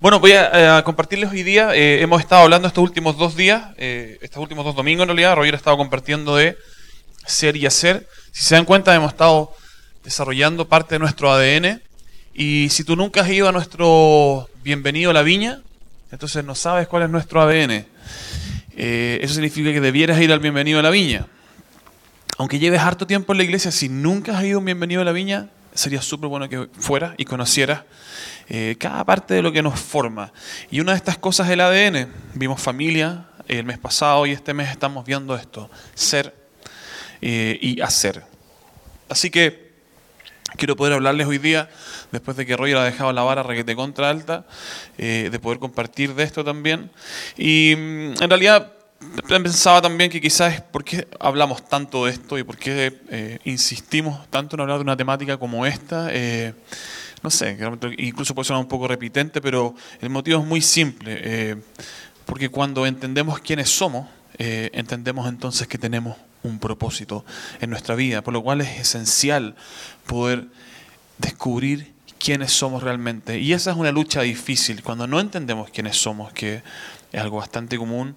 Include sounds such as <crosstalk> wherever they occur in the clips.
Bueno, voy a, a compartirles hoy día. eh, hemos estado hablando estos últimos dos días, eh, estos últimos dos domingos en realidad. Roger ha estado compartiendo de ser y hacer. Si se dan cuenta, hemos estado desarrollando parte de nuestro ADN. Y si tú nunca has ido a nuestro Bienvenido a la Viña, entonces no sabes cuál es nuestro ADN. Eh, eso significa que debieras ir al Bienvenido a la Viña. Aunque lleves harto tiempo en la iglesia, si nunca has ido a un Bienvenido a la Viña, sería súper bueno que fueras y conocieras eh, cada parte de lo que nos forma. Y una de estas cosas es el ADN. Vimos familia el mes pasado y este mes estamos viendo esto, ser eh, y hacer. Así que quiero poder hablarles hoy día, después de que Roger ha dejado la vara requete contra alta, eh, de poder compartir de esto también. Y mm, en realidad pensaba también que quizás por qué hablamos tanto de esto y por qué eh, insistimos tanto en hablar de una temática como esta. Eh, no sé, incluso puede sonar un poco repitente, pero el motivo es muy simple. eh, porque cuando entendemos quiénes somos, eh, entendemos entonces que tenemos un propósito en nuestra vida, por lo cual es esencial poder descubrir quiénes somos realmente. Y esa es una lucha difícil, cuando no entendemos quiénes somos, que es algo bastante común.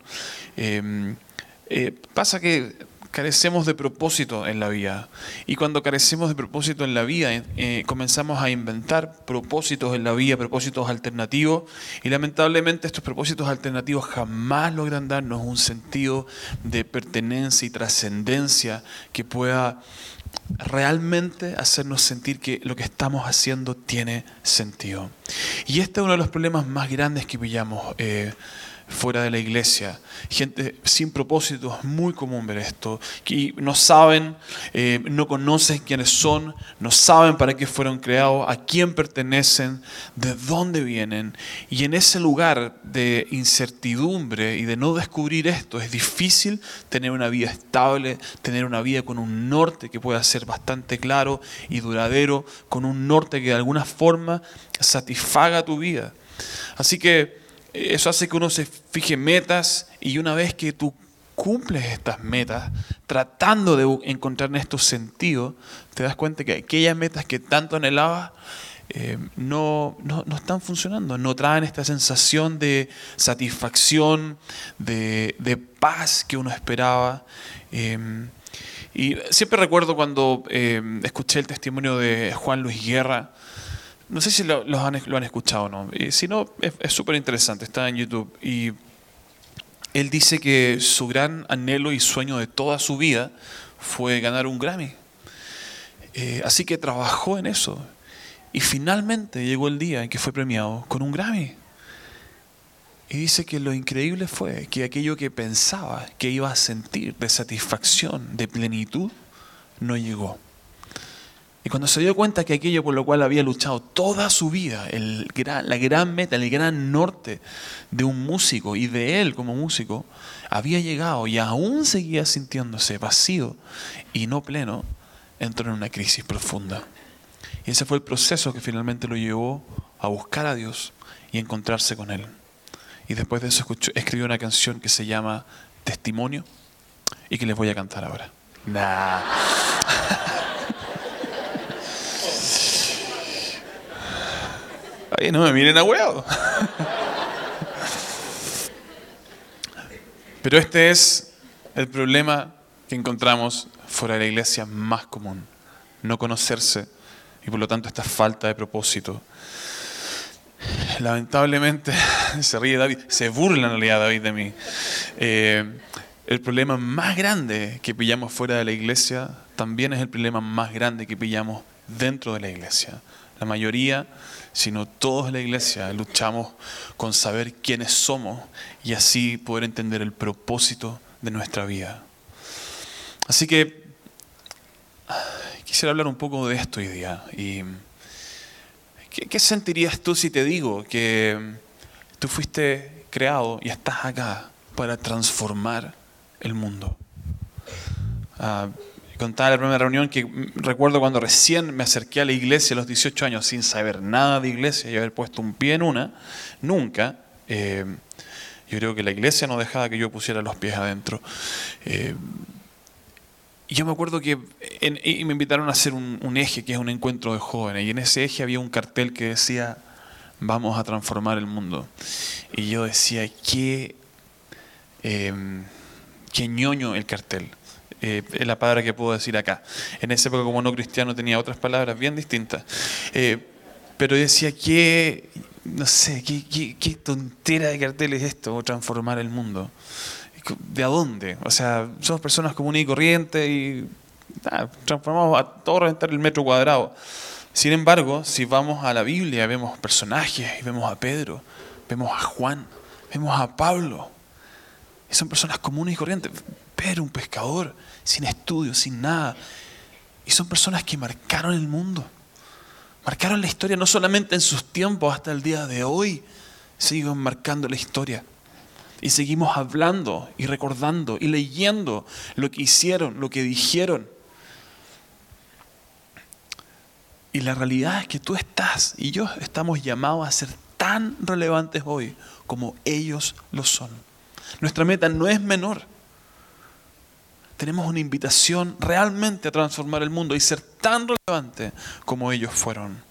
eh, pasa que carecemos de propósito en la vida. Y cuando carecemos de propósito en la vida, eh, comenzamos a inventar propósitos en la vida, propósitos alternativos. Y lamentablemente estos propósitos alternativos jamás logran darnos un sentido de pertenencia y trascendencia que pueda realmente hacernos sentir que lo que estamos haciendo tiene sentido. Y este es uno de los problemas más grandes que pillamos eh, fuera de la iglesia. Gente sin propósito, es muy común ver esto, que no saben, eh, no conocen quiénes son, no saben para qué fueron creados, a quién pertenecen, de dónde vienen. Y en ese lugar de incertidumbre y de no descubrir esto, es difícil tener una vida estable, tener una vida con un norte que pueda ser bastante claro y duradero, con un norte que de alguna forma satisfaga tu vida. Así que eso hace que uno se fije metas y una vez que tú cumples estas metas, tratando de encontrar en estos sentidos, te das cuenta que aquellas metas que tanto anhelabas eh, no, no, no, están funcionando, no traen esta sensación de satisfacción, de, de paz que uno esperaba. Eh, y siempre recuerdo cuando eh, escuché el testimonio de Juan Luis Guerra, no sé si lo, han, escuchado o no. Y si no, es súper interesante, está en YouTube. Y él dice que su gran anhelo y sueño de toda su vida fue ganar un Grammy. Eh, así que trabajó en eso. Y finalmente llegó el día en que fue premiado con un Grammy. Y dice que lo increíble fue que aquello que pensaba que iba a sentir de satisfacción, de plenitud, no llegó. Y cuando se dio cuenta que aquello por lo cual había luchado toda su vida, la gran meta, el gran norte de un músico y de él como músico, había llegado y aún seguía sintiéndose vacío y no pleno, entró en una crisis profunda. Y ese fue el proceso que finalmente lo llevó a buscar a Dios y encontrarse con Él. Y después de eso escribió una canción que se llama Testimonio y que les voy a cantar ahora. Nah. <laughs> Ay, no me miren a huevo. Pero este es el problema que encontramos fuera de la iglesia más común. No conocerse y por lo tanto esta falta de propósito. Lamentablemente <laughs> se ríe David, se burla en realidad David de mí. Eh, el problema más grande que pillamos fuera de la iglesia también es el problema más grande que pillamos dentro de la iglesia. La mayoría sino todos en la iglesia luchamos con saber quiénes somos y así poder entender el propósito de nuestra vida. Así que quisiera hablar un poco de esto hoy día. Y, ¿qué, ¿Qué sentirías tú si te digo que tú fuiste creado y estás acá para transformar el mundo? Uh, contaba la primera reunión que recuerdo cuando recién me acerqué a la iglesia a los 18 años sin saber nada de iglesia y haber puesto un pie en una, nunca. Eh, yo creo que la iglesia no dejaba que yo pusiera los pies adentro. Eh, y yo me acuerdo que y me invitaron a hacer un, un, eje, que es un encuentro de jóvenes, y en ese eje había un cartel que decía, vamos a transformar el mundo. Y yo decía, qué, eh, qué ñoño el cartel. Eh, es la palabra que puedo decir acá. En esa época como no cristiano tenía otras palabras bien distintas. Eh, pero decía, qué, no sé, qué, qué, tontera de cartel es esto, transformar el mundo. ¿De dónde? O sea, somos personas comunes y corrientes y transformamos a todo reventar el metro cuadrado. Sin embargo, si vamos a la Biblia, vemos personajes y vemos a Pedro, vemos a Juan, vemos a Pablo. Y son personas comunes y corrientes. Pedro, un pescador, sin estudios, sin nada. Y son personas que marcaron el mundo. Marcaron la historia no solamente en sus tiempos, hasta el día de hoy. Siguen marcando la historia. Y seguimos hablando y recordando y leyendo lo que hicieron, lo que dijeron. Y la realidad es que tú estás y yo estamos llamados a ser tan relevantes hoy como ellos lo son. Nuestra meta no es menor. Tenemos una invitación realmente a transformar el mundo y ser tan relevante como ellos fueron.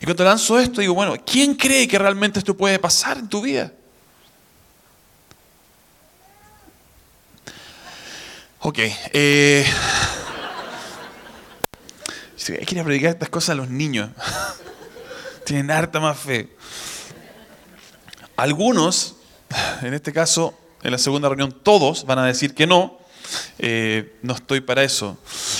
Y cuando lanzo esto, digo, bueno, ¿quién cree que realmente esto puede pasar en tu vida? Ok, eh, hay que predicar estas cosas a los niños. <laughs> Tienen harta más fe. Algunos, en este caso, en la segunda reunión, todos van a decir que no. Eh, no estoy para eso.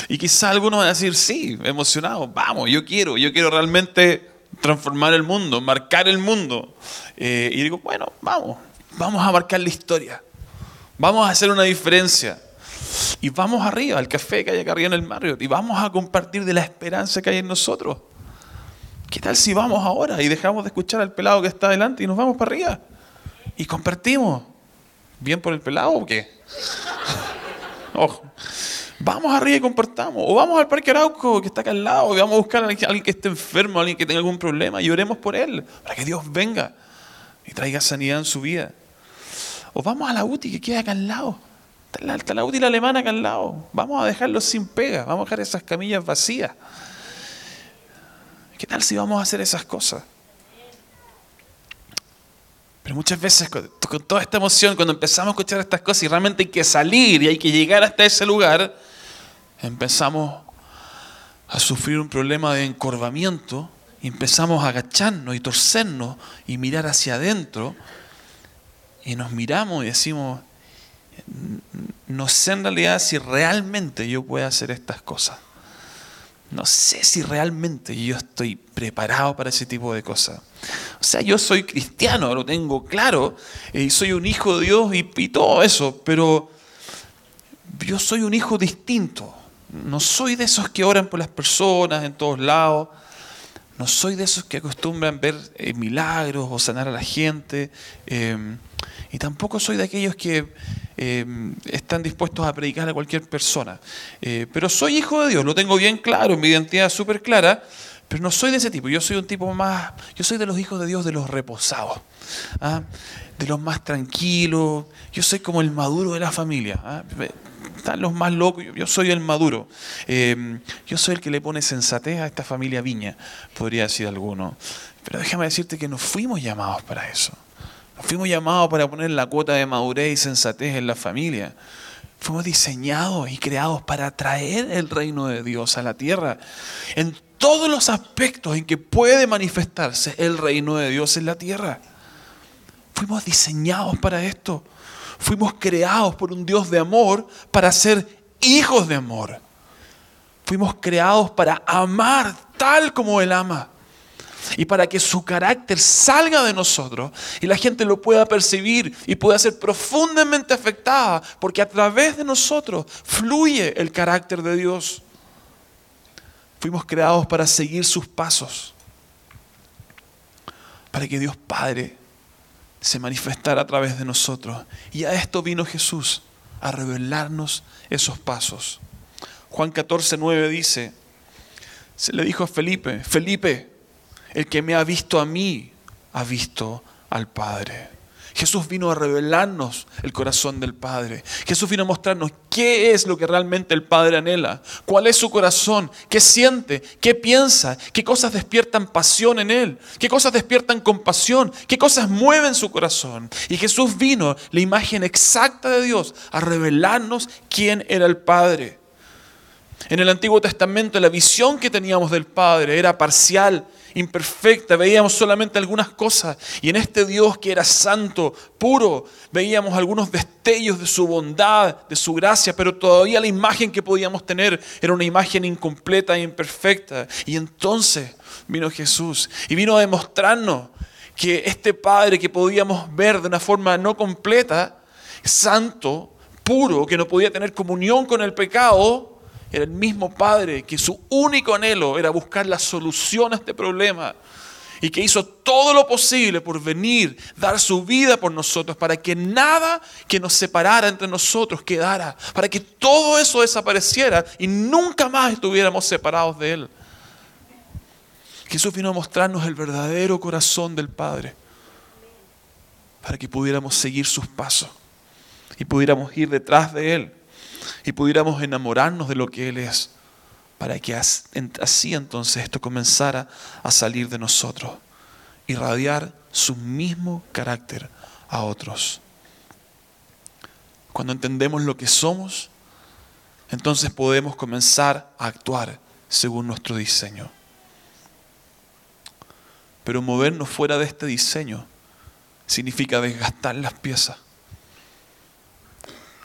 Y quizá algunos van a decir, sí, emocionado, vamos, yo quiero, yo quiero realmente transformar el mundo, marcar el mundo. Eh, y digo, bueno, vamos, vamos a marcar la historia. Vamos a hacer una diferencia. Y vamos arriba, al café que hay acá arriba en el Marriott, y vamos a compartir de la esperanza que hay en nosotros. ¿Qué tal si vamos ahora y dejamos de escuchar al pelado que está adelante y nos vamos para arriba? Y compartimos. ¿Bien por el pelado o qué? Ojo. Vamos arriba y compartamos. O vamos al Parque Arauco, que está acá al lado, y vamos a buscar a alguien que esté enfermo, a alguien que tenga algún problema, y oremos por él, para que Dios venga y traiga sanidad en su vida. O vamos a la UTI, que queda acá al lado Está la, útil alemana acá al lado. Vamos a dejarlos sin pega. Vamos a dejar esas camillas vacías. ¿Qué tal si vamos a hacer esas cosas? Pero muchas veces con, toda esta emoción, cuando empezamos a escuchar estas cosas y realmente hay que salir y hay que llegar hasta ese lugar, empezamos a sufrir un problema de encorvamiento y empezamos a agacharnos y torcernos y mirar hacia adentro y nos miramos y decimos, no sé en realidad si realmente yo puedo hacer estas cosas. No sé si realmente yo estoy preparado para ese tipo de cosas. O sea, yo soy cristiano, lo tengo claro, y soy un hijo de Dios y, y todo eso, pero yo soy un hijo distinto. No soy de esos que oran por las personas en todos lados. No soy de esos que acostumbran ver eh, milagros o sanar a la gente. Eh, y tampoco soy de aquellos que eh, están dispuestos a predicar a cualquier persona. Eh, pero soy hijo de Dios, lo tengo bien claro, mi identidad súper clara, pero no soy de ese tipo. Yo soy un tipo más, yo soy de los hijos de Dios, de los reposados, ¿ah? de los más tranquilos. Yo soy como el maduro de la familia. ¿ah? Están los más locos, yo soy el maduro. Eh, yo soy el que le pone sensatez a esta familia viña, podría decir alguno. Pero déjame decirte que no fuimos llamados para eso. Fuimos llamados para poner la cuota de madurez y sensatez en la familia. Fuimos diseñados y creados para traer el reino de Dios a la tierra. En todos los aspectos en que puede manifestarse el reino de Dios en la tierra. Fuimos diseñados para esto. Fuimos creados por un Dios de amor para ser hijos de amor. Fuimos creados para amar tal como Él ama y para que su carácter salga de nosotros y la gente lo pueda percibir y pueda ser profundamente afectada, porque a través de nosotros fluye el carácter de Dios. Fuimos creados para seguir sus pasos, para que Dios Padre se manifestara a través de nosotros. Y a esto vino Jesús, a revelarnos esos pasos. Juan 14, 9 dice, se le dijo a Felipe, Felipe, el que me ha visto a mí, ha visto al Padre. Jesús vino a revelarnos el corazón del Padre. Jesús vino a mostrarnos qué es lo que realmente el Padre anhela, cuál es su corazón, qué siente, qué piensa, qué cosas despiertan pasión en Él, qué cosas despiertan compasión, qué cosas mueven su corazón. Y Jesús vino, la imagen exacta de Dios, a revelarnos quién era el Padre. En el Antiguo Testamento la visión que teníamos del Padre era parcial, imperfecta, veíamos solamente algunas cosas. Y en este Dios que era santo, puro, veíamos algunos destellos de su bondad, de su gracia, pero todavía la imagen que podíamos tener era una imagen incompleta e imperfecta. Y entonces vino Jesús y vino a demostrarnos que este Padre que podíamos ver de una forma no completa, santo, puro, que no podía tener comunión con el pecado, era el mismo Padre que su único anhelo era buscar la solución a este problema y que hizo todo lo posible por venir, dar su vida por nosotros, para que nada que nos separara entre nosotros quedara, para que todo eso desapareciera y nunca más estuviéramos separados de Él. Jesús vino a mostrarnos el verdadero corazón del Padre, para que pudiéramos seguir sus pasos y pudiéramos ir detrás de Él y pudiéramos enamorarnos de lo que Él es, para que así entonces esto comenzara a salir de nosotros, irradiar su mismo carácter a otros. Cuando entendemos lo que somos, entonces podemos comenzar a actuar según nuestro diseño. Pero movernos fuera de este diseño significa desgastar las piezas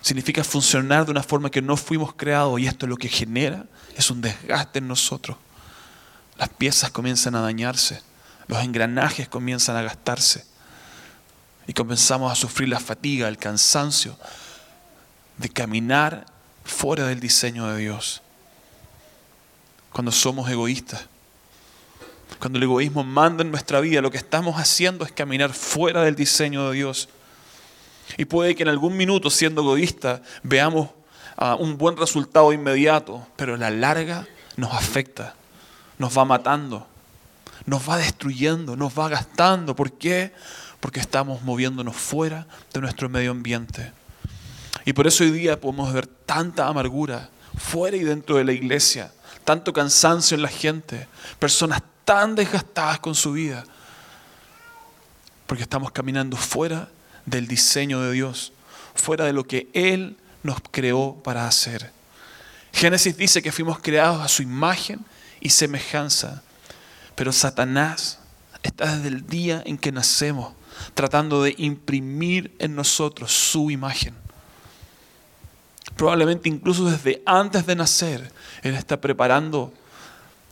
significa funcionar de una forma que no fuimos creados y esto lo que genera es un desgaste en nosotros. Las piezas comienzan a dañarse, los engranajes comienzan a gastarse y comenzamos a sufrir la fatiga, el cansancio de caminar fuera del diseño de Dios. Cuando somos egoístas, cuando el egoísmo manda en nuestra vida, lo que estamos haciendo es caminar fuera del diseño de Dios. Y puede que en algún minuto, siendo egoísta, veamos ah, un buen resultado inmediato, pero a la larga nos afecta, nos va matando, nos va destruyendo, nos va gastando. ¿Por qué? Porque estamos moviéndonos fuera de nuestro medio ambiente. Y por eso hoy día podemos ver tanta amargura fuera y dentro de la iglesia, tanto cansancio en la gente, personas tan desgastadas con su vida, porque estamos caminando fuera del diseño de Dios, fuera de lo que Él nos creó para hacer. Génesis dice que fuimos creados a su imagen y semejanza, pero Satanás está desde el día en que nacemos tratando de imprimir en nosotros su imagen. Probablemente incluso desde antes de nacer, Él está preparando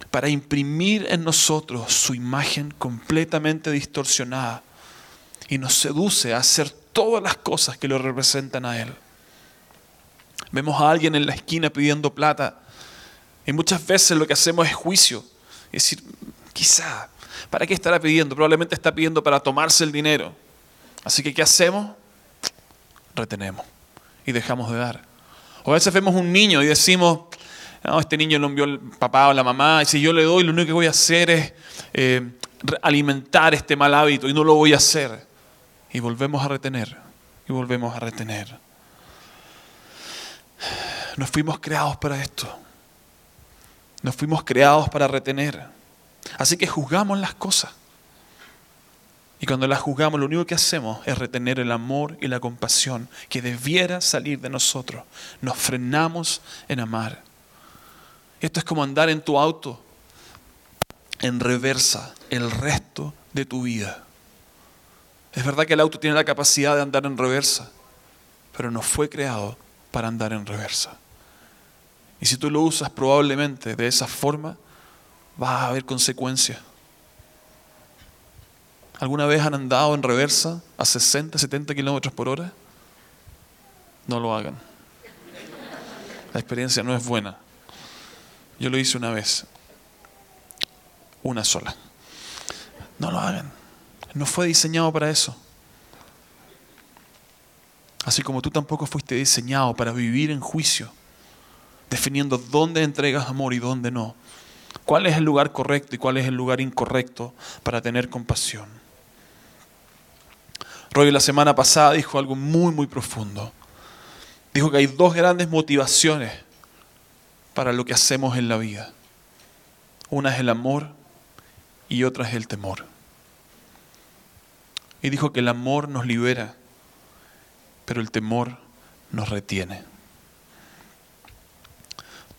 para imprimir en nosotros su imagen completamente distorsionada y nos seduce a hacer todas las cosas que lo representan a Él. Vemos a alguien en la esquina pidiendo plata y muchas veces lo que hacemos es juicio. Es decir, quizá, ¿para qué estará pidiendo? Probablemente está pidiendo para tomarse el dinero. Así que, ¿qué hacemos? Retenemos y dejamos de dar. O a veces vemos un niño y decimos, no, este niño lo envió el papá o la mamá, y si yo le doy, lo único que voy a hacer es eh, alimentar este mal hábito y no lo voy a hacer. Y volvemos a retener, y volvemos a retener. Nos fuimos creados para esto. Nos fuimos creados para retener. Así que juzgamos las cosas. Y cuando las juzgamos, lo único que hacemos es retener el amor y la compasión que debiera salir de nosotros. Nos frenamos en amar. Esto es como andar en tu auto en reversa el resto de tu vida. Es verdad que el auto tiene la capacidad de andar en reversa, pero no fue creado para andar en reversa. Y si tú lo usas probablemente de esa forma, va a haber consecuencias. ¿Alguna vez han andado en reversa a 60, 70 kilómetros por hora? No lo hagan. La experiencia no es buena. Yo lo hice una vez. Una sola. No lo hagan. No fue diseñado para eso. Así como tú tampoco fuiste diseñado para vivir en juicio, definiendo dónde entregas amor y dónde no. ¿Cuál es el lugar correcto y cuál es el lugar incorrecto para tener compasión? Roy la semana pasada dijo algo muy, muy profundo. Dijo que hay dos grandes motivaciones para lo que hacemos en la vida. Una es el amor y otra es el temor. Y dijo que el amor nos libera, pero el temor nos retiene.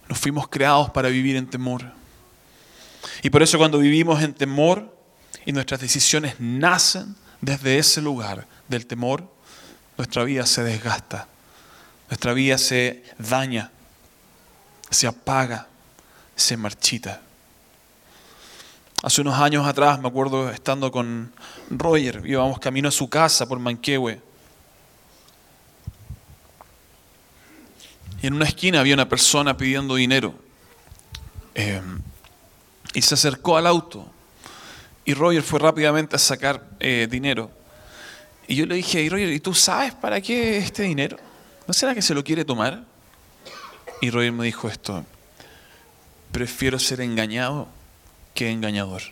Nos fuimos creados para vivir en temor. Y por eso cuando vivimos en temor y nuestras decisiones nacen desde ese lugar del temor, nuestra vida se desgasta, nuestra vida se daña, se apaga, se marchita. Hace unos años atrás, me acuerdo estando con Roger, íbamos camino a su casa por Manquehue. Y en una esquina había una persona pidiendo dinero. Eh, y se acercó al auto. Y Roger fue rápidamente a sacar eh, dinero. Y yo le dije, Roger, ¿y tú sabes para qué este dinero? ¿No será que se lo quiere tomar? Y Roger me dijo esto, prefiero ser engañado que engañador.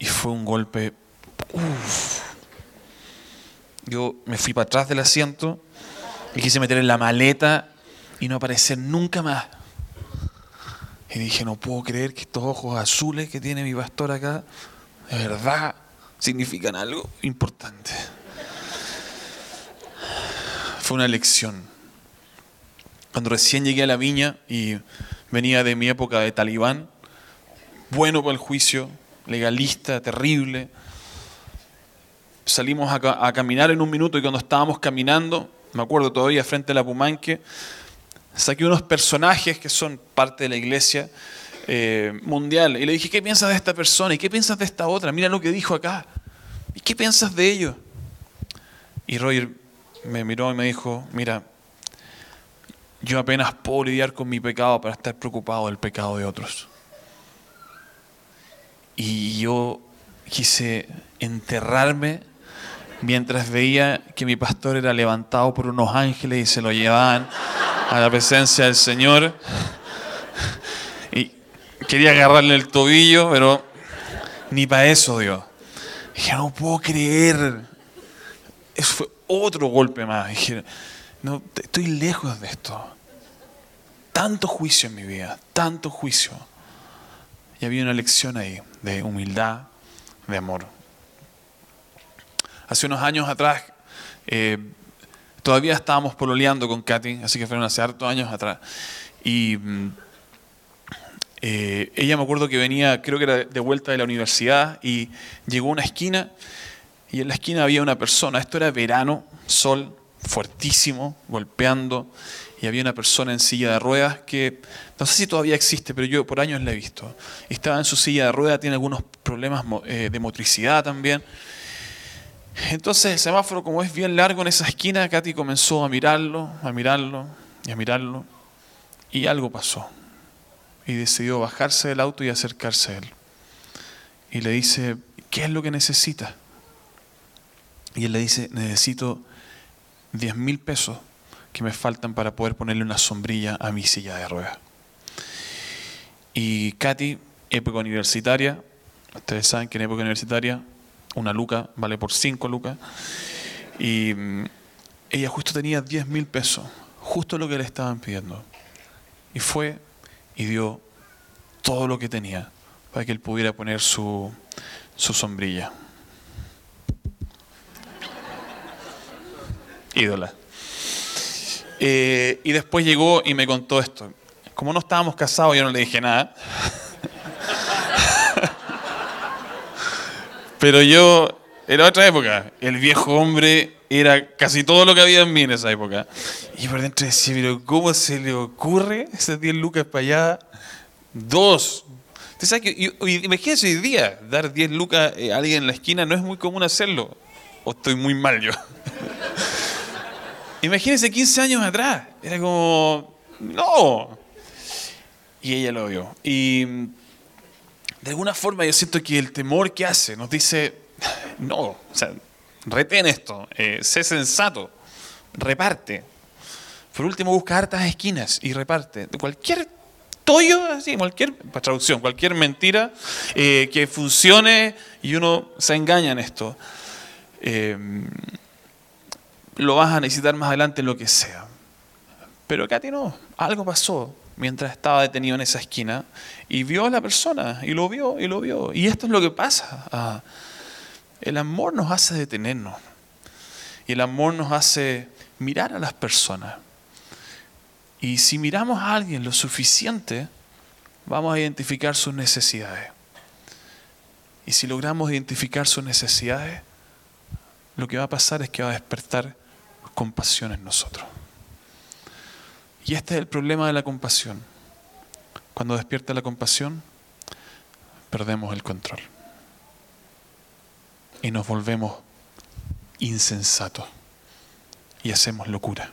Y fue un golpe, Yo me fui para atrás del asiento y quise meter en la maleta y no aparecer nunca más. Y dije, no puedo creer que estos ojos azules que tiene mi pastor acá, de verdad, significan algo importante. Fue una lección. Cuando recién llegué a la viña y venía de mi época de talibán, bueno para el juicio, legalista, terrible, salimos a, caminar en un minuto y cuando estábamos caminando, me acuerdo todavía frente a la Pumanque, saqué unos personajes que son parte de la iglesia eh, mundial y le dije, ¿qué piensas de esta persona? ¿Y qué piensas de esta otra? Mira lo que dijo acá. ¿Y qué piensas de ellos? Y Roger me miró y me dijo, mira, yo apenas puedo lidiar con mi pecado para estar preocupado del pecado de otros. Y yo quise enterrarme mientras veía que mi pastor era levantado por unos ángeles y se lo llevaban a la presencia del Señor. Y quería agarrarle el tobillo, pero ni para eso Dios. Dije, no puedo creer. Eso fue otro golpe más. Dije, no, estoy lejos de esto. Tanto juicio en mi vida, tanto juicio. Y había una lección ahí de humildad, de amor. Hace unos años atrás, eh, todavía estábamos pololeando con Katy, así que fueron hace hartos años atrás. Y mm, eh, ella me acuerdo que venía, creo que era de vuelta de la universidad, y llegó a una esquina, y en la esquina había una persona, esto era verano, sol fuertísimo, golpeando, y había una persona en silla de ruedas que no sé si todavía existe, pero yo por años la he visto. Estaba en su silla de ruedas, tiene algunos problemas eh, de motricidad también. Entonces el semáforo, como es bien largo en esa esquina, Katy comenzó a mirarlo, a mirarlo y a mirarlo. Y algo pasó. Y decidió bajarse del auto y acercarse a él. Y le dice, ¿qué es lo que necesita? Y él le dice, necesito 10 mil pesos que me faltan para poder ponerle una sombrilla a mi silla de ruedas. Y Katy, época universitaria, ustedes saben que en época universitaria una luca vale por cinco lucas. Y mm, ella justo tenía 10 mil pesos, justo lo que le estaban pidiendo. Y fue y dio todo lo que tenía para que él pudiera poner su, su sombrilla. Ídola. Eh, y después llegó y me contó esto. Como no estábamos casados, yo no le dije nada. <laughs> Pero yo, era otra época, el viejo hombre era casi todo lo que había en mí en esa época. Y por dentro decía, pero ¿cómo se le ocurre esas 10 lucas para allá? Dos. ¿Usted sabe que, imagínense hoy día, dar 10 lucas a alguien en la esquina no es muy común hacerlo. ¿O estoy muy mal yo? <laughs> Imagínense 15 años atrás. Era como, no. Y ella lo vio. Y de alguna forma yo siento que el temor que hace nos dice, no, o sea, retén esto, eh, sé sensato, reparte. Por último, busca hartas esquinas y reparte. Cualquier tollo, así, cualquier, traducción, cualquier mentira eh, que funcione y uno se engaña en esto. eh, lo vas a necesitar más adelante en lo que sea. Pero Katy no, algo pasó mientras estaba detenido en esa esquina y vio a la persona y lo vio y lo vio. Y esto es lo que pasa. Ah, el amor nos hace detenernos y el amor nos hace mirar a las personas. Y si miramos a alguien lo suficiente, vamos a identificar sus necesidades. Y si logramos identificar sus necesidades, lo que va a pasar es que va a despertar compasión en nosotros. Y este es el problema de la compasión. Cuando despierta la compasión, perdemos el control. Y nos volvemos insensatos. Y hacemos locura.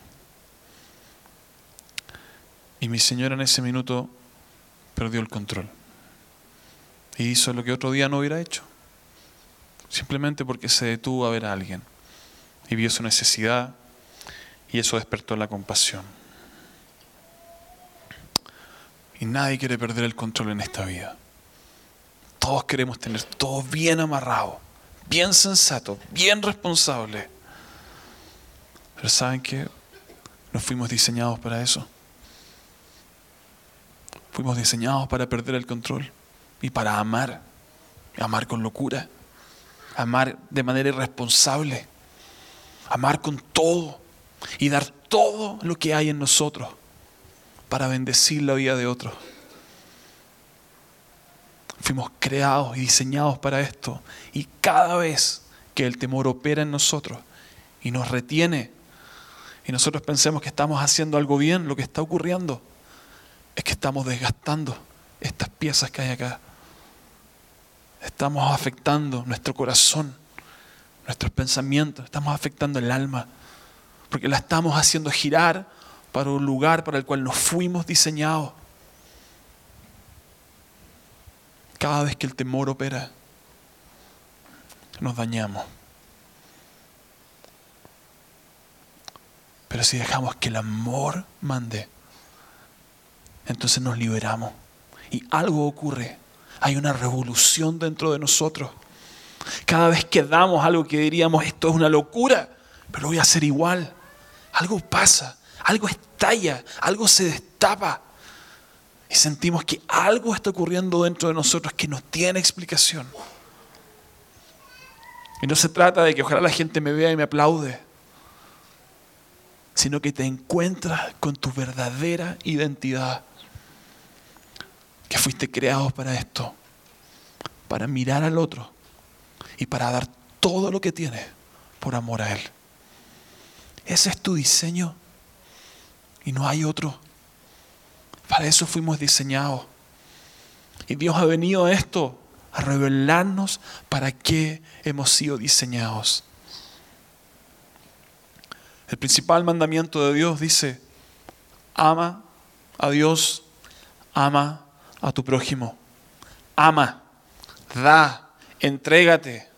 Y mi Señor en ese minuto perdió el control. Y hizo lo que otro día no hubiera hecho. Simplemente porque se detuvo a ver a alguien. Y vio su necesidad. Y eso despertó la compasión. Y nadie quiere perder el control en esta vida. Todos queremos tener todo bien amarrado, bien sensato, bien responsable. Pero ¿saben qué? No fuimos diseñados para eso. Fuimos diseñados para perder el control y para amar. Amar con locura. Amar de manera irresponsable. Amar con todo. Y dar todo lo que hay en nosotros para bendecir la vida de otros. Fuimos creados y diseñados para esto. Y cada vez que el temor opera en nosotros y nos retiene, y nosotros pensemos que estamos haciendo algo bien, lo que está ocurriendo es que estamos desgastando estas piezas que hay acá. Estamos afectando nuestro corazón, nuestros pensamientos, estamos afectando el alma, porque la estamos haciendo girar para un lugar para el cual nos fuimos diseñados. Cada vez que el temor opera, nos dañamos. Pero si dejamos que el amor mande, entonces nos liberamos. Y algo ocurre. Hay una revolución dentro de nosotros. Cada vez que damos algo que diríamos, esto es una locura, pero voy a hacer igual. Algo pasa algo estalla, algo se destapa. Y sentimos que algo está ocurriendo dentro de nosotros que no tiene explicación. Y no se trata de que ojalá la gente me vea y me aplaude, sino que te encuentras con tu verdadera identidad. Que fuiste creado para esto, para mirar al otro y para dar todo lo que tienes por amor a Él. Ese es tu diseño y no hay otro. Para eso fuimos diseñados. Y Dios ha venido a esto, a revelarnos para qué hemos sido diseñados. El principal mandamiento de Dios dice, ama a Dios, ama a tu prójimo. Ama, da, entrégate,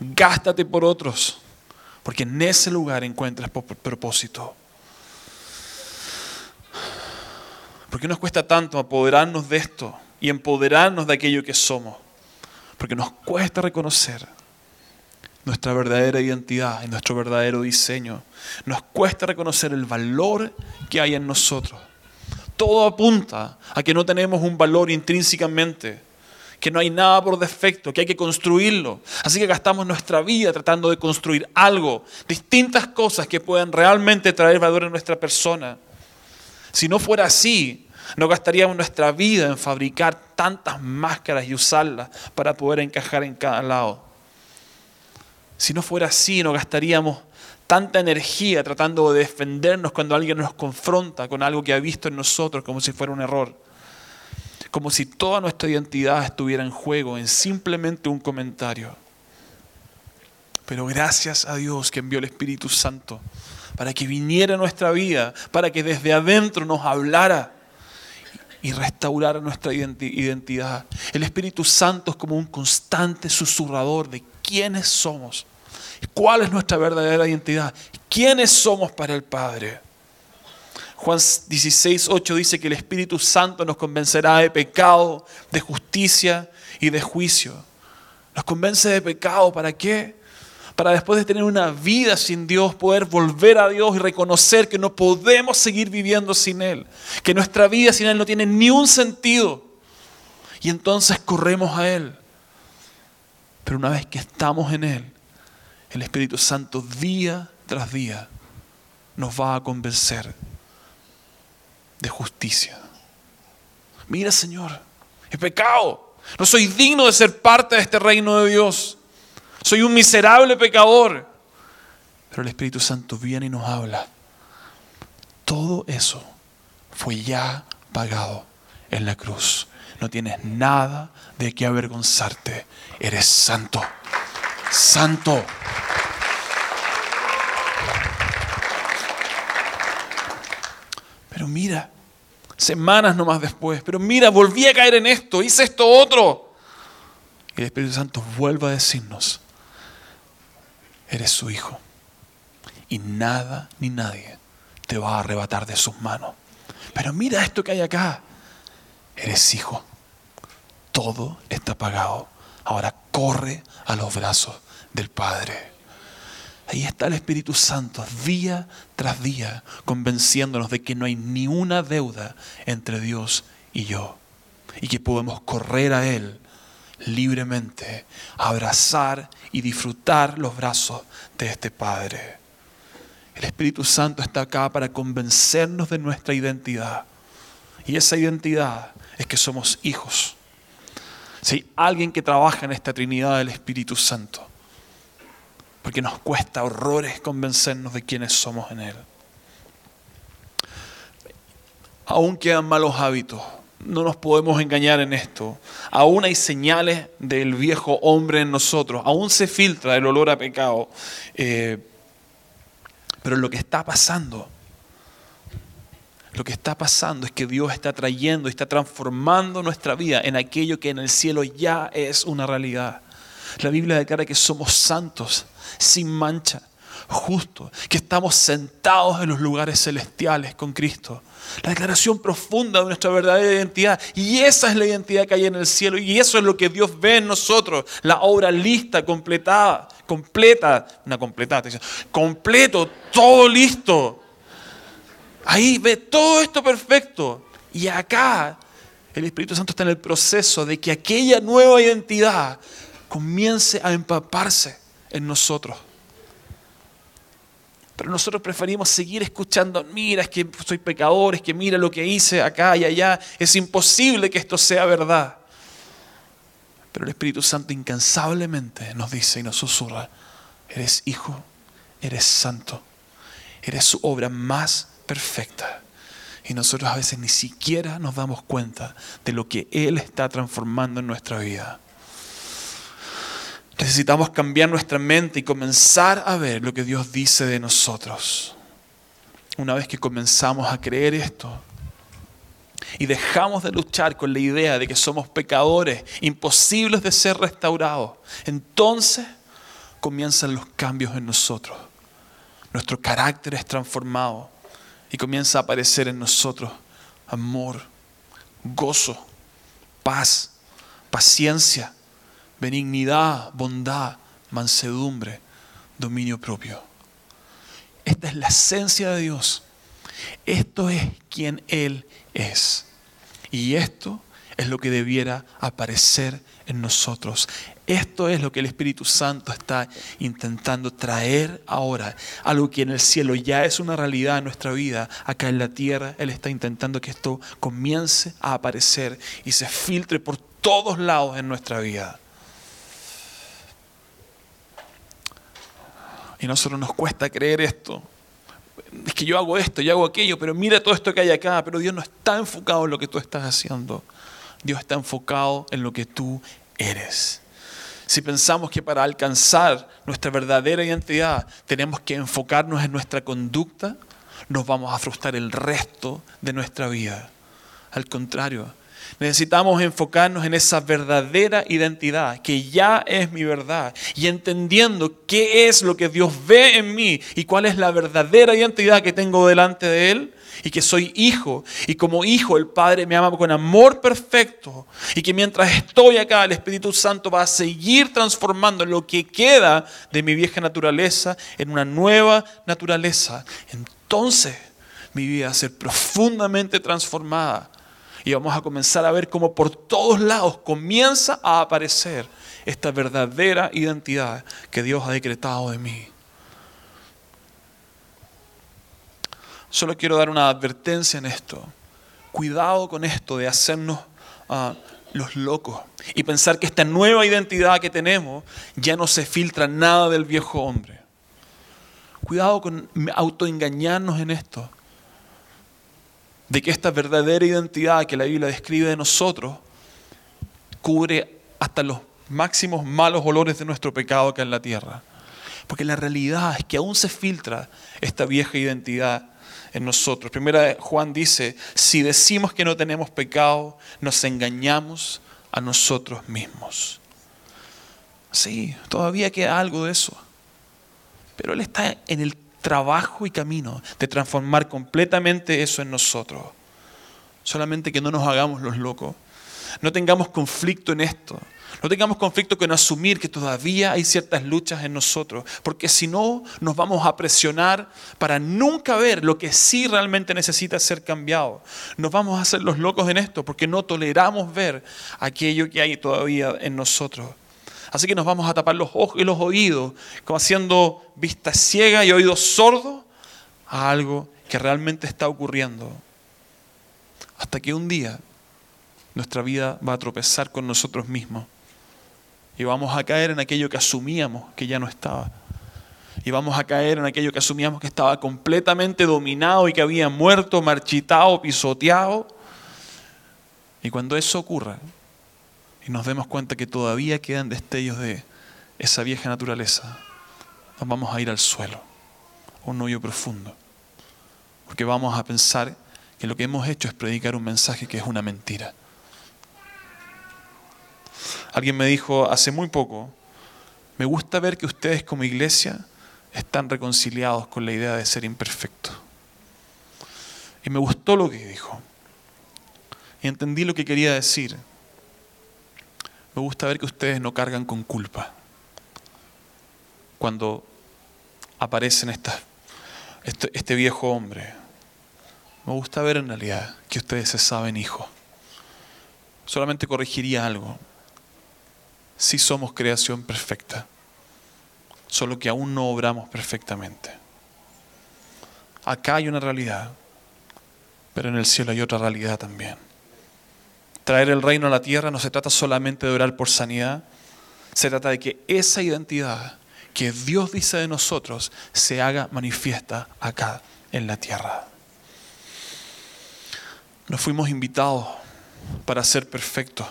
gástate por otros, porque en ese lugar encuentras propósito. ¿Por qué nos cuesta tanto apoderarnos de esto y empoderarnos de aquello que somos? Porque nos cuesta reconocer nuestra verdadera identidad y nuestro verdadero diseño. Nos cuesta reconocer el valor que hay en nosotros. Todo apunta a que no tenemos un valor intrínsecamente, que no hay nada por defecto, que hay que construirlo. Así que gastamos nuestra vida tratando de construir algo, distintas cosas que puedan realmente traer valor a nuestra persona. Si no fuera así, no gastaríamos nuestra vida en fabricar tantas máscaras y usarlas para poder encajar en cada lado. Si no fuera así, no gastaríamos tanta energía tratando de defendernos cuando alguien nos confronta con algo que ha visto en nosotros como si fuera un error. Como si toda nuestra identidad estuviera en juego en simplemente un comentario. Pero gracias a Dios que envió el Espíritu Santo para que viniera a nuestra vida, para que desde adentro nos hablara y restaurar nuestra identidad. El Espíritu Santo es como un constante susurrador de quiénes somos, cuál es nuestra verdadera identidad, quiénes somos para el Padre. Juan 16, 8 dice que el Espíritu Santo nos convencerá de pecado, de justicia y de juicio. Nos convence de pecado, ¿para qué? para después de tener una vida sin Dios, poder volver a Dios y reconocer que no podemos seguir viviendo sin Él, que nuestra vida sin Él no tiene ni un sentido. Y entonces corremos a Él. Pero una vez que estamos en Él, el Espíritu Santo día tras día nos va a convencer de justicia. Mira, Señor, es pecado. No soy digno de ser parte de este reino de Dios. Soy un miserable pecador. Pero el Espíritu Santo viene y nos habla. Todo eso fue ya pagado en la cruz. No tienes nada de qué avergonzarte. Eres santo. Santo. Pero mira, semanas nomás después, pero mira, volví a caer en esto, hice esto otro. Y el Espíritu Santo vuelve a decirnos, eres su hijo. Y nada ni nadie te va a arrebatar de sus manos. Pero mira esto que hay acá. Eres hijo. Todo está pagado. Ahora corre a los brazos del Padre. Ahí está el Espíritu Santo día tras día convenciéndonos de que no hay ni una deuda entre Dios y yo. Y que podemos correr a Él libremente, abrazar y disfrutar los brazos de este Padre. El Espíritu Santo está acá para convencernos de nuestra identidad. Y esa identidad es que somos hijos. Si alguien que trabaja en esta Trinidad del Espíritu Santo, porque nos cuesta horrores convencernos de quiénes somos en Él. Aún quedan malos hábitos, no nos podemos engañar en esto. Aún hay señales del viejo hombre en nosotros. Aún se filtra el olor a pecado. Eh, pero lo que está pasando, lo que está pasando es que Dios está trayendo, está transformando nuestra vida en aquello que en el cielo ya es una realidad. La Biblia declara que somos santos, sin mancha, justos, que estamos sentados en los lugares celestiales con Cristo la declaración profunda de nuestra verdadera identidad. Y esa es la identidad que hay en el cielo. Y eso es lo que Dios ve en nosotros. La obra lista, completada, completa, una completada, completo, todo listo. Ahí ve todo esto perfecto. Y acá el Espíritu Santo está en el proceso de que aquella nueva identidad comience a empaparse en nosotros. Pero nosotros preferimos seguir escuchando, mira, es que soy pecador, es que mira lo que hice acá y allá. Es imposible que esto sea verdad. Pero el Espíritu Santo incansablemente nos dice y nos susurra, eres hijo, eres santo, eres su obra más perfecta. Y nosotros a veces ni siquiera nos damos cuenta de lo que Él está transformando en nuestra vida. Necesitamos cambiar nuestra mente y comenzar a ver lo que Dios dice de nosotros. Una vez que comenzamos a creer esto y dejamos de luchar con la idea de que somos pecadores, imposibles de ser restaurados, entonces comienzan los cambios en nosotros. Nuestro carácter es transformado y comienza a aparecer en nosotros amor, gozo, paz, paciencia, benignidad, bondad, mansedumbre, dominio propio. Esta es la esencia de Dios. Esto es quien Él es. Y esto es lo que debiera aparecer en nosotros. Esto es lo que el Espíritu Santo está intentando traer ahora. Algo que en el cielo ya es una realidad en nuestra vida. Acá en la tierra Él está intentando que esto comience a aparecer y se filtre por todos lados en nuestra vida. Y nosotros nos cuesta creer esto. Es que yo hago esto, yo hago aquello, pero mira todo esto que hay acá. Pero Dios no está enfocado en lo que tú estás haciendo. Dios está enfocado en lo que tú eres. Si pensamos que para alcanzar nuestra verdadera identidad tenemos que enfocarnos en nuestra conducta, nos vamos a frustrar el resto de nuestra vida. Al contrario, Necesitamos enfocarnos en esa verdadera identidad, que ya es mi verdad, y entendiendo qué es lo que Dios ve en mí y cuál es la verdadera identidad que tengo delante de Él. y que soy hijo y como hijo el Padre me ama con amor perfecto y que mientras estoy acá el Espíritu Santo va a seguir transformando lo que queda de mi vieja naturaleza en una nueva naturaleza. Entonces mi vida va a ser profundamente transformada y vamos a comenzar a ver cómo por todos lados comienza a aparecer esta verdadera identidad que Dios ha decretado de mí. Solo quiero dar una advertencia en esto. Cuidado con esto de hacernos ah, los locos y pensar que esta nueva identidad que tenemos ya no se filtra nada del viejo hombre. Cuidado con autoengañarnos en esto. De que esta verdadera identidad que la Biblia describe de nosotros cubre hasta los máximos malos olores de nuestro pecado acá en la tierra. Porque la realidad es que aún se filtra esta vieja identidad en nosotros. Primera Juan dice, si decimos que no tenemos pecado, nos engañamos a nosotros mismos. Sí, todavía queda algo de eso. Pero Él está en el trabajo y camino de transformar completamente eso en nosotros. Solamente que no nos hagamos los locos. No tengamos conflicto en esto. No tengamos conflicto con asumir que todavía hay ciertas luchas en nosotros, porque si no nos vamos a presionar para nunca ver lo que sí realmente necesita ser cambiado. Nos vamos a hacer los locos en esto, porque no toleramos ver aquello que hay todavía en nosotros. Así que nos vamos a tapar los ojos y los oídos, como haciendo vista ciega y oídos sordos a algo que realmente está ocurriendo. Hasta que un día nuestra vida va a tropezar con nosotros mismos y vamos a caer en aquello que asumíamos que ya no estaba. Y vamos a caer en aquello que asumíamos que estaba completamente dominado y que había muerto, marchitado, pisoteado. Y cuando eso ocurra y nos demos cuenta que todavía quedan destellos de esa vieja naturaleza, nos vamos a ir al suelo, un hoyo profundo. Porque vamos a pensar que lo que hemos hecho es predicar un mensaje que es una mentira. Alguien me dijo hace muy poco, me gusta ver que ustedes como iglesia están reconciliados con la idea de ser imperfectos. Y me gustó lo que dijo. Y entendí lo que quería decir. Me gusta ver que ustedes no cargan con culpa cuando aparecen este, este viejo hombre. Me gusta ver en realidad que ustedes se saben hijos. Solamente corregiría algo sí somos creación perfecta, solo que aún no obramos perfectamente. Acá hay una realidad, pero en el cielo hay otra realidad también. Traer el reino a la tierra no se trata solamente de orar por sanidad, se trata de que esa identidad que Dios dice de nosotros se haga manifiesta acá en la tierra. Nos fuimos invitados para ser perfectos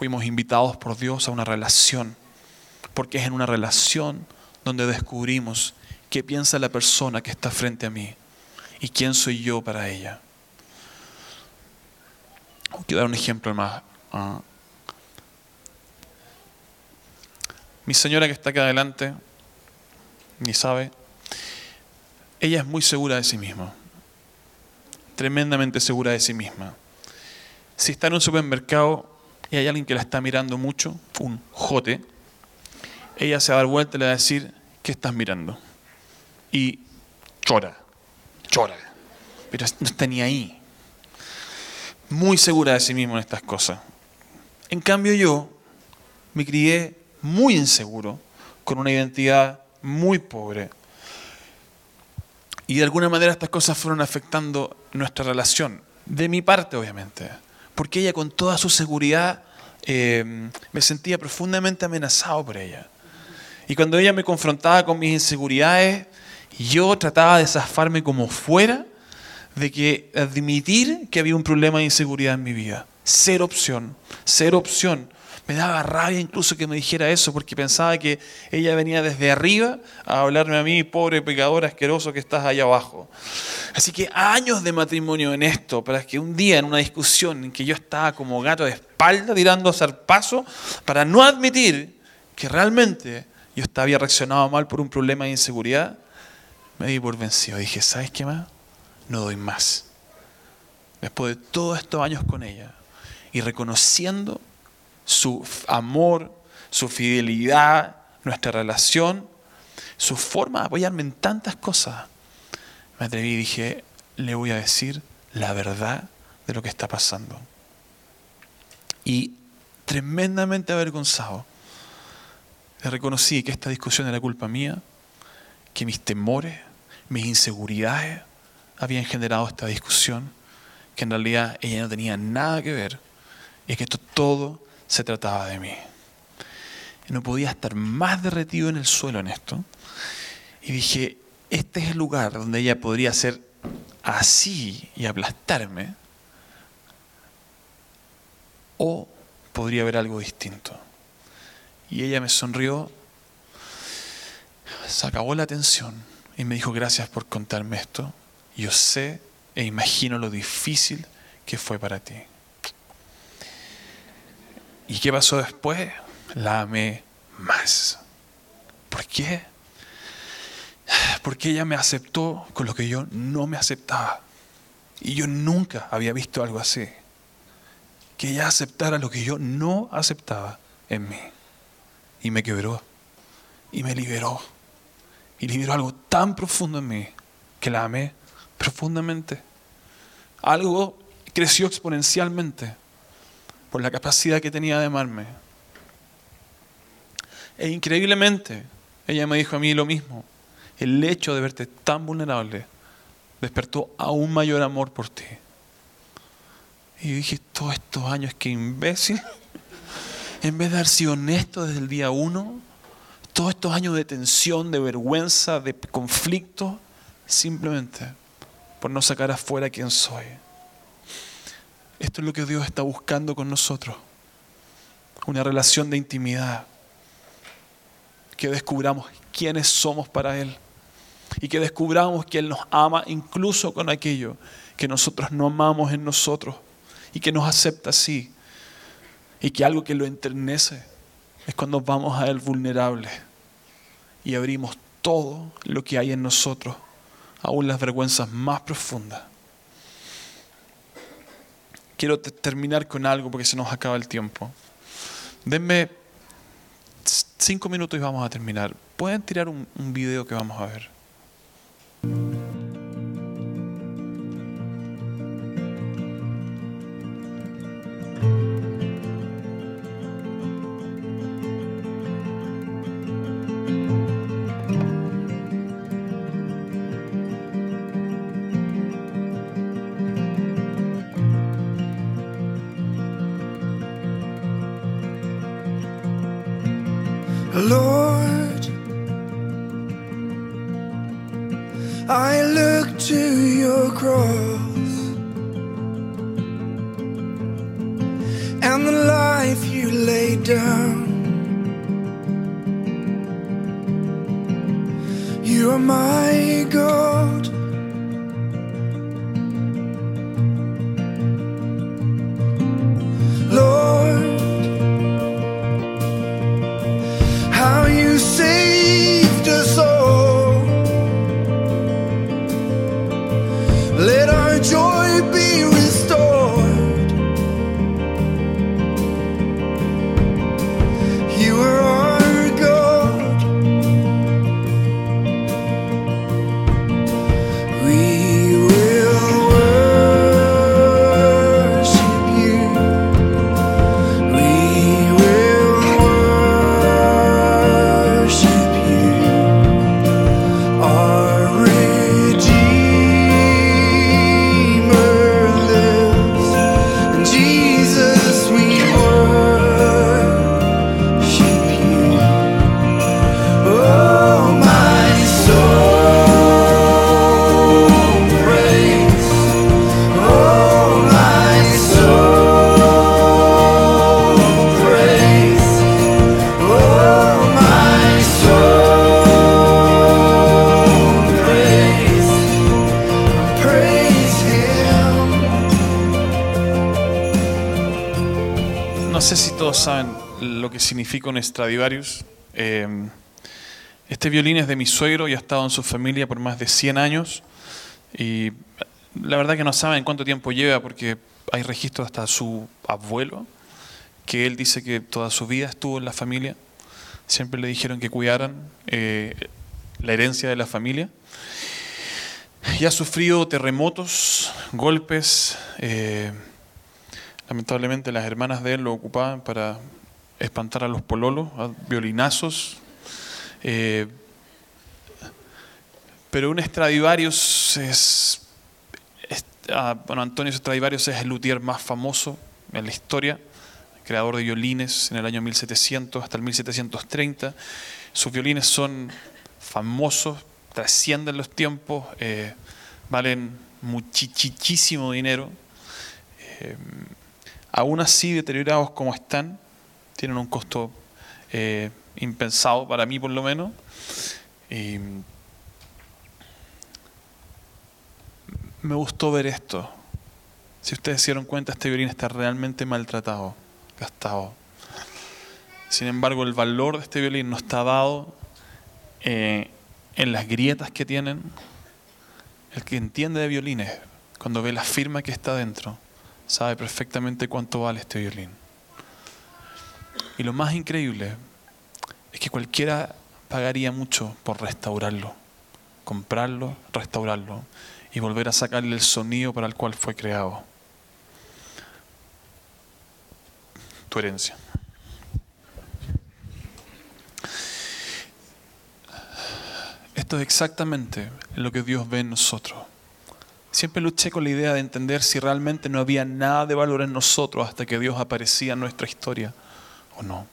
fuimos invitados por Dios a una relación, porque es en una relación donde descubrimos qué piensa la persona que está frente a mí y quién soy yo para ella. Quiero dar un ejemplo más. Ah. Mi señora que está aquí adelante, ni sabe, ella es muy segura de sí misma, tremendamente segura de sí misma. Si está en un supermercado, y hay alguien que la está mirando mucho, un jote, ella se va a dar vuelta y le va a decir, ¿qué estás mirando? Y chora, chora, pero no está ni ahí. Muy segura de sí mismo en estas cosas. En cambio yo me crié muy inseguro, con una identidad muy pobre. Y de alguna manera estas cosas fueron afectando nuestra relación, de mi parte obviamente porque ella con toda su seguridad eh, me sentía profundamente amenazado por ella. Y cuando ella me confrontaba con mis inseguridades, yo trataba de zafarme como fuera de que admitir que había un problema de inseguridad en mi vida. Ser opción, ser opción. Me daba rabia incluso que me dijera eso porque pensaba que ella venía desde arriba a hablarme a mí, pobre pecador asqueroso que estás allá abajo. Así que años de matrimonio en esto, para que un día en una discusión en que yo estaba como gato de espalda tirando a paso, para no admitir que realmente yo había reaccionado mal por un problema de inseguridad, me di por vencido. Dije, ¿sabes qué más? No doy más. Después de todos estos años con ella y reconociendo su amor, su fidelidad, nuestra relación, su forma de apoyarme en tantas cosas, me atreví y dije, le voy a decir la verdad de lo que está pasando. Y tremendamente avergonzado, le reconocí que esta discusión era culpa mía, que mis temores, mis inseguridades habían generado esta discusión, que en realidad ella no tenía nada que ver y que esto todo se trataba de mí. Y no podía estar más derretido en el suelo en esto. Y dije, este es el lugar donde ella podría ser así y aplastarme, o podría haber algo distinto. Y ella me sonrió, se acabó la tensión y me dijo gracias por contarme esto. Yo sé e imagino lo difícil que fue para ti. ¿Y qué pasó después? La amé más. ¿Por qué? Porque ella me aceptó con lo que yo no me aceptaba. Y yo nunca había visto algo así. Que ella aceptara lo que yo no aceptaba en mí. Y me quebró. Y me liberó. Y liberó algo tan profundo en mí que la amé profundamente. Algo creció exponencialmente por la capacidad que tenía de amarme. E increíblemente, ella me dijo a mí lo mismo. El hecho de verte tan vulnerable despertó aún mayor amor por ti. Y yo dije, todos estos años, que imbécil. <laughs> En vez de haber sido honesto desde el día uno, todos estos años de tensión, de vergüenza, de conflicto, simplemente por no sacar afuera quién soy. Esto es lo que Dios está buscando con nosotros. Una relación de intimidad. Que descubramos quiénes somos para Él. Y que descubramos que Él nos ama incluso con aquello que nosotros no amamos en nosotros. Y que nos acepta así. Y que algo que lo enternece es cuando vamos a Él vulnerable. Y abrimos todo lo que hay en nosotros. Aún las vergüenzas más profundas quiero terminar con algo porque se nos acaba el tiempo. Denme cinco minutos y vamos a terminar. ¿Pueden tirar un, un video que vamos a ver? Significa un Stradivarius. Eh, este violín es de mi suegro y ha estado en su familia por más de 100 años. Y la verdad que no saben cuánto tiempo lleva porque hay registros hasta su abuelo, que él dice que toda su vida estuvo en la familia. Siempre le dijeron que cuidaran eh, la herencia de la familia. Y ha sufrido terremotos, golpes. eh, lamentablemente las hermanas de él lo ocupaban para espantar a los pololos, violinazos. Eh, pero un Stradivarius es, es- ah, bueno, Antonio Stradivarius es el luthier más famoso en la historia, creador de violines en el año 1700 hasta el 1730. Sus violines son famosos, trascienden los tiempos, eh, valen muchísimo dinero. Eh, aún así, deteriorados como están, tienen un costo eh, impensado para mí por lo menos. Me gustó ver esto. Si ustedes se dieron cuenta, este violín está realmente maltratado, gastado. Sin embargo, el valor de este violín no está dado eh, en las grietas que tienen. El que entiende de violines, cuando ve la firma que está dentro, sabe perfectamente cuánto vale este violín. Y lo más increíble es que cualquiera pagaría mucho por restaurarlo, comprarlo, restaurarlo y volver a sacarle el sonido para el cual fue creado. Tu herencia. Esto es exactamente lo que Dios ve en nosotros. Siempre luché con la idea de entender si realmente no había nada de valor en nosotros hasta que Dios aparecía en nuestra historia no.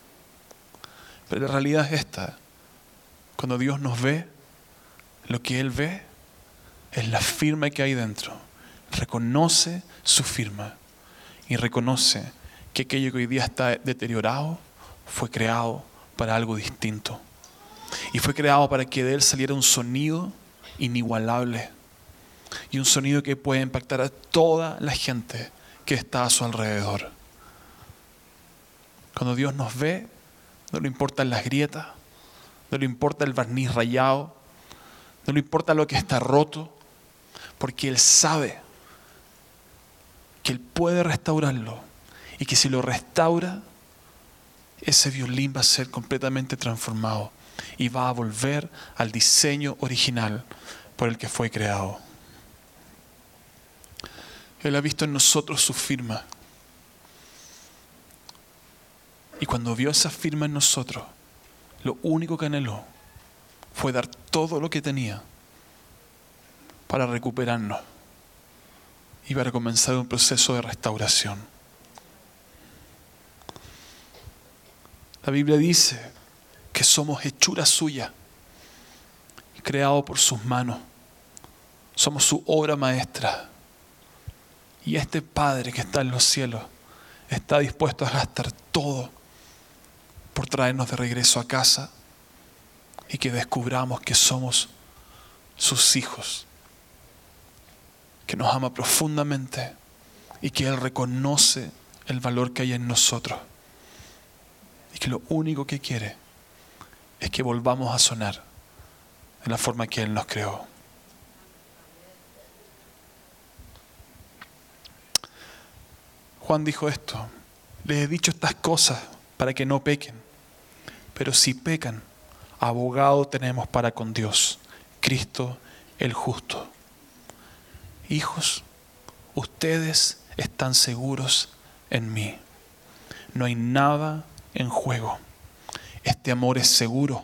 Pero la realidad es esta. Cuando Dios nos ve, lo que Él ve es la firma que hay dentro. Reconoce su firma y reconoce que aquello que hoy día está deteriorado fue creado para algo distinto. Y fue creado para que de Él saliera un sonido inigualable y un sonido que puede impactar a toda la gente que está a su alrededor. Cuando Dios nos ve, no le importan las grietas, no le importa el barniz rayado, no le importa lo que está roto, porque Él sabe que Él puede restaurarlo y que si lo restaura, ese violín va a ser completamente transformado y va a volver al diseño original por el que fue creado. Él ha visto en nosotros su firma. Y cuando vio esa firma en nosotros, lo único que anheló fue dar todo lo que tenía para recuperarnos y para comenzar un proceso de restauración. La Biblia dice que somos hechura suya, creado por sus manos. Somos su obra maestra. Y este Padre que está en los cielos está dispuesto a gastar todo por traernos de regreso a casa y que descubramos que somos sus hijos, que nos ama profundamente y que Él reconoce el valor que hay en nosotros y que lo único que quiere es que volvamos a sonar de la forma que Él nos creó. Juan dijo esto, les he dicho estas cosas para que no pequen, pero si pecan, abogado tenemos para con Dios, Cristo el justo. Hijos, ustedes están seguros en mí. No hay nada en juego. Este amor es seguro.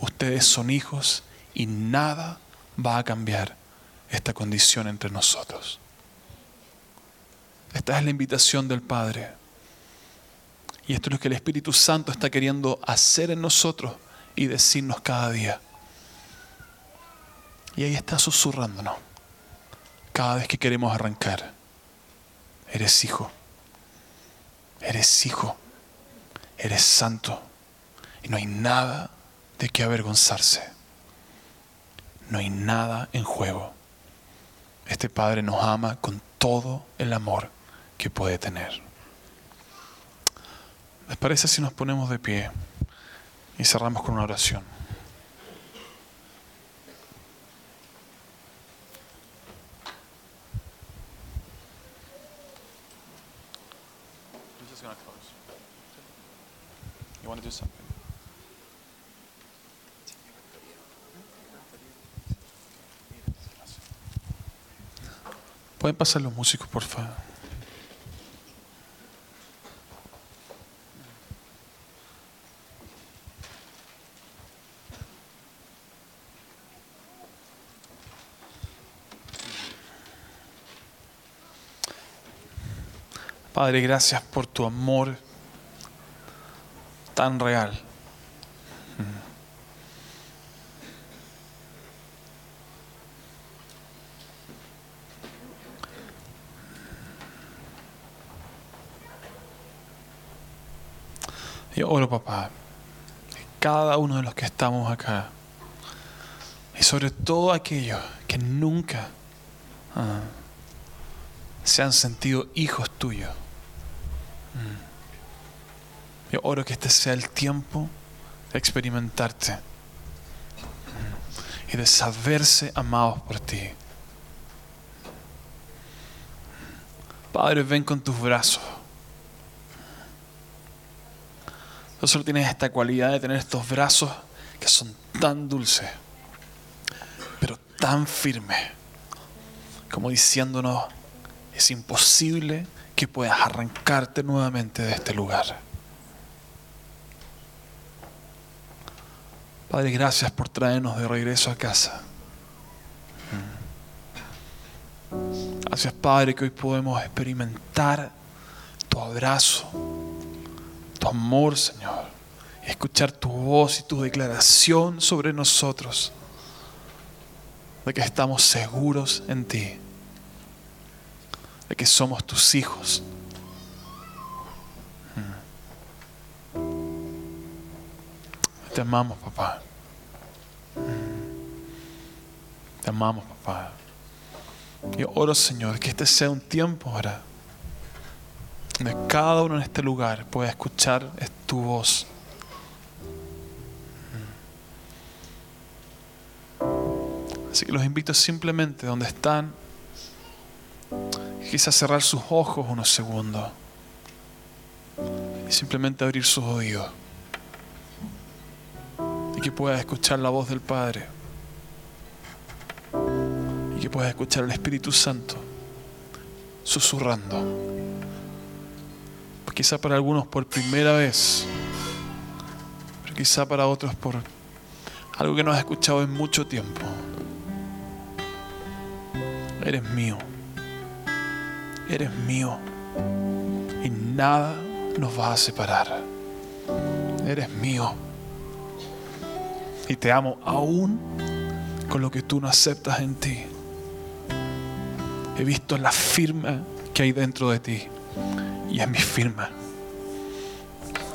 Ustedes son hijos y nada va a cambiar esta condición entre nosotros. Esta es la invitación del Padre. Y esto es lo que el Espíritu Santo está queriendo hacer en nosotros y decirnos cada día. Y ahí está susurrándonos cada vez que queremos arrancar. Eres hijo. Eres hijo. Eres santo. Y no hay nada de qué avergonzarse. No hay nada en juego. Este Padre nos ama con todo el amor que puede tener. ¿Les parece si nos ponemos de pie y cerramos con una oración? Pueden pasar los músicos, por favor. Padre, gracias por tu amor tan real. Yo oro, papá, cada uno de los que estamos acá, y sobre todo aquellos que nunca ah, se han sentido hijos tuyos, yo oro que este sea el tiempo de experimentarte y de saberse amados por ti. Padre, ven con tus brazos. Tú solo tienes esta cualidad de tener estos brazos que son tan dulces, pero tan firmes, como diciéndonos, es imposible que puedas arrancarte nuevamente de este lugar. Padre, gracias por traernos de regreso a casa. Gracias, Padre, que hoy podemos experimentar tu abrazo tu amor, Señor, escuchar tu voz y tu declaración sobre nosotros, de que estamos seguros en ti, de que somos tus hijos. Te amamos, papá. Te amamos, papá. Y oro, Señor, que este sea un tiempo ahora donde cada uno en este lugar pueda escuchar tu voz. Así que los invito simplemente donde están, quizás cerrar sus ojos unos segundos y simplemente abrir sus oídos y que puedas escuchar la voz del Padre y que puedas escuchar al Espíritu Santo susurrando quizá para algunos por primera vez, pero quizá para otros por algo que no has escuchado en mucho tiempo. Eres mío, eres mío y nada nos va a separar. Eres mío y te amo aún con lo que tú no aceptas en ti. He visto la firma que hay dentro de ti y es mi firma.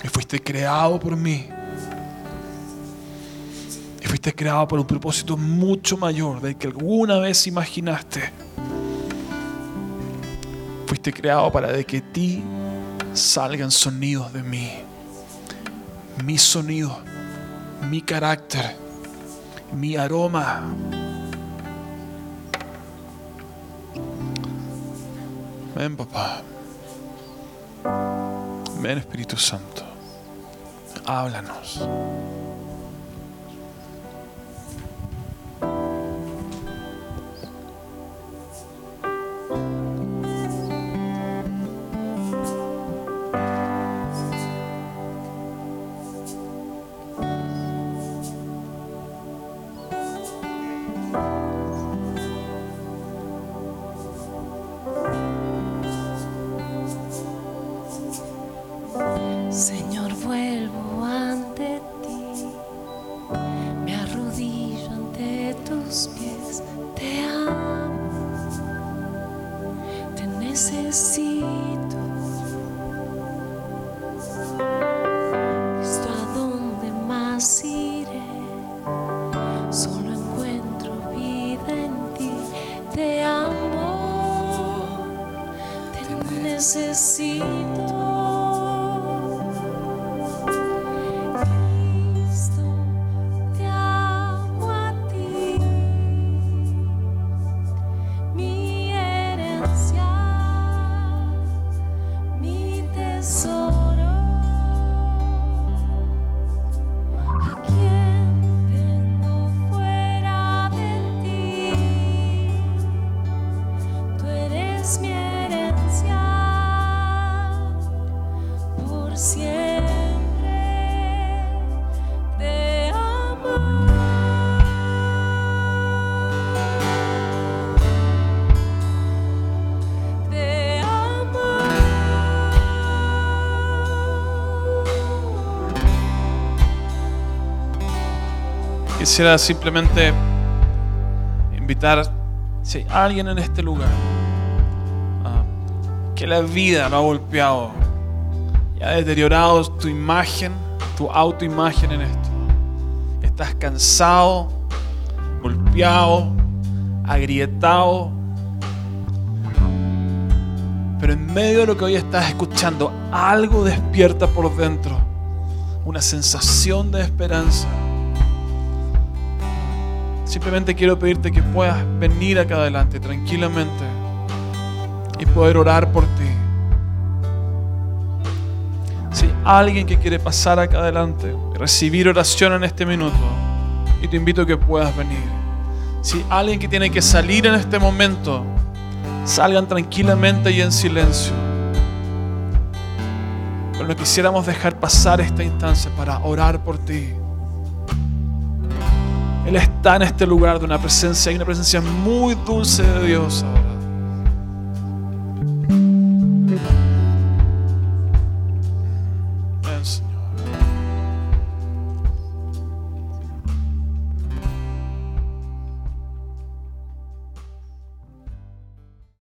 Y fuiste creado por mí. Y fuiste creado por un propósito mucho mayor del que alguna vez imaginaste. Creado para de que ti salgan sonidos de mí. Mi sonido, mi carácter, mi aroma. Ven, papá. Ven Espíritu Santo, háblanos. Quisiera simplemente invitar, si alguien en este lugar ah, que la vida lo ha golpeado y ha deteriorado tu imagen, tu autoimagen en esto. Estás cansado, golpeado, agrietado. Pero en medio de lo que hoy estás escuchando, algo despierta por dentro. Una sensación de esperanza. Simplemente quiero pedirte que puedas venir acá adelante tranquilamente y poder orar por ti. Si alguien que quiere pasar acá adelante recibir oración en este minuto, y te invito a que puedas venir. Si alguien que tiene que salir en este momento, salgan tranquilamente y en silencio. Pero no quisiéramos dejar pasar esta instancia para orar por ti. Él está en este lugar de una presencia, hay una presencia muy dulce de Dios ahora.